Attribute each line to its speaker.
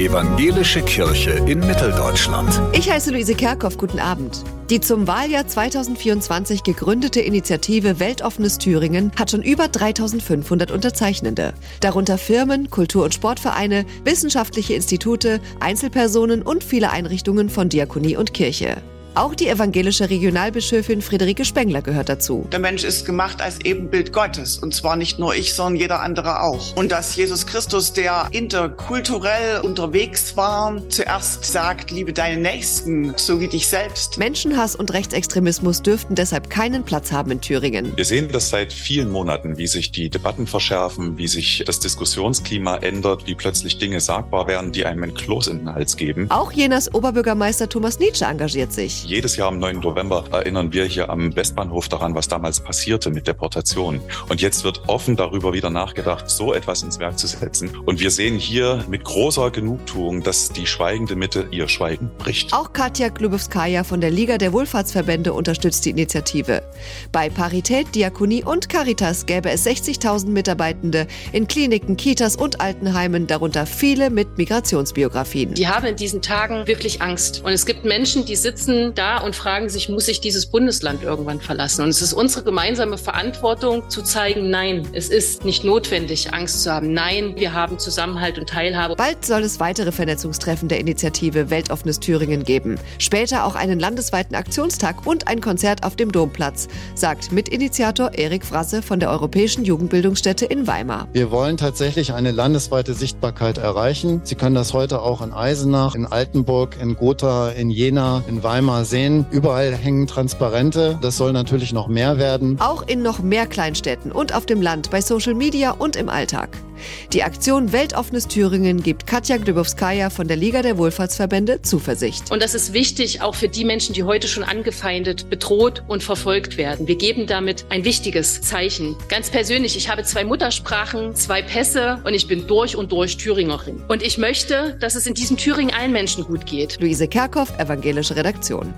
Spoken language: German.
Speaker 1: Evangelische Kirche in Mitteldeutschland.
Speaker 2: Ich heiße Luise Kerkhoff, guten Abend. Die zum Wahljahr 2024 gegründete Initiative Weltoffenes Thüringen hat schon über 3500 Unterzeichnende. Darunter Firmen, Kultur- und Sportvereine, wissenschaftliche Institute, Einzelpersonen und viele Einrichtungen von Diakonie und Kirche. Auch die evangelische Regionalbischöfin Friederike Spengler gehört dazu.
Speaker 3: Der Mensch ist gemacht als Ebenbild Gottes. Und zwar nicht nur ich, sondern jeder andere auch. Und dass Jesus Christus, der interkulturell unterwegs war, zuerst sagt, liebe deinen Nächsten, so wie dich selbst.
Speaker 2: Menschenhass und Rechtsextremismus dürften deshalb keinen Platz haben in Thüringen.
Speaker 4: Wir sehen das seit vielen Monaten, wie sich die Debatten verschärfen, wie sich das Diskussionsklima ändert, wie plötzlich Dinge sagbar werden, die einem ein Kloß in den Hals geben.
Speaker 2: Auch Jenas Oberbürgermeister Thomas Nietzsche engagiert sich.
Speaker 4: Jedes Jahr am 9. November erinnern wir hier am Westbahnhof daran, was damals passierte mit Deportation. Und jetzt wird offen darüber wieder nachgedacht, so etwas ins Werk zu setzen. Und wir sehen hier mit großer Genugtuung, dass die schweigende Mitte ihr Schweigen bricht.
Speaker 2: Auch Katja Klubowskaja von der Liga der Wohlfahrtsverbände unterstützt die Initiative. Bei Parität, Diakonie und Caritas gäbe es 60.000 Mitarbeitende in Kliniken, Kitas und Altenheimen, darunter viele mit Migrationsbiografien.
Speaker 5: Die haben in diesen Tagen wirklich Angst. Und es gibt Menschen, die sitzen da und fragen sich, muss ich dieses Bundesland irgendwann verlassen? Und es ist unsere gemeinsame Verantwortung zu zeigen, nein, es ist nicht notwendig, Angst zu haben. Nein, wir haben Zusammenhalt und Teilhabe.
Speaker 2: Bald soll es weitere Vernetzungstreffen der Initiative Weltoffenes Thüringen geben. Später auch einen landesweiten Aktionstag und ein Konzert auf dem Domplatz, sagt Mitinitiator Erik Frasse von der Europäischen Jugendbildungsstätte in Weimar.
Speaker 6: Wir wollen tatsächlich eine landesweite Sichtbarkeit erreichen. Sie können das heute auch in Eisenach, in Altenburg, in Gotha, in Jena, in Weimar sehen. Überall hängen Transparente. Das soll natürlich noch mehr werden.
Speaker 2: Auch in noch mehr Kleinstädten und auf dem Land, bei Social Media und im Alltag. Die Aktion Weltoffenes Thüringen gibt Katja Glybowskaja von der Liga der Wohlfahrtsverbände Zuversicht.
Speaker 5: Und das ist wichtig auch für die Menschen, die heute schon angefeindet, bedroht und verfolgt werden. Wir geben damit ein wichtiges Zeichen. Ganz persönlich, ich habe zwei Muttersprachen, zwei Pässe und ich bin durch und durch Thüringerin. Und ich möchte, dass es in diesem Thüringen allen Menschen gut geht.
Speaker 2: Luise Kerkhoff, Evangelische Redaktion.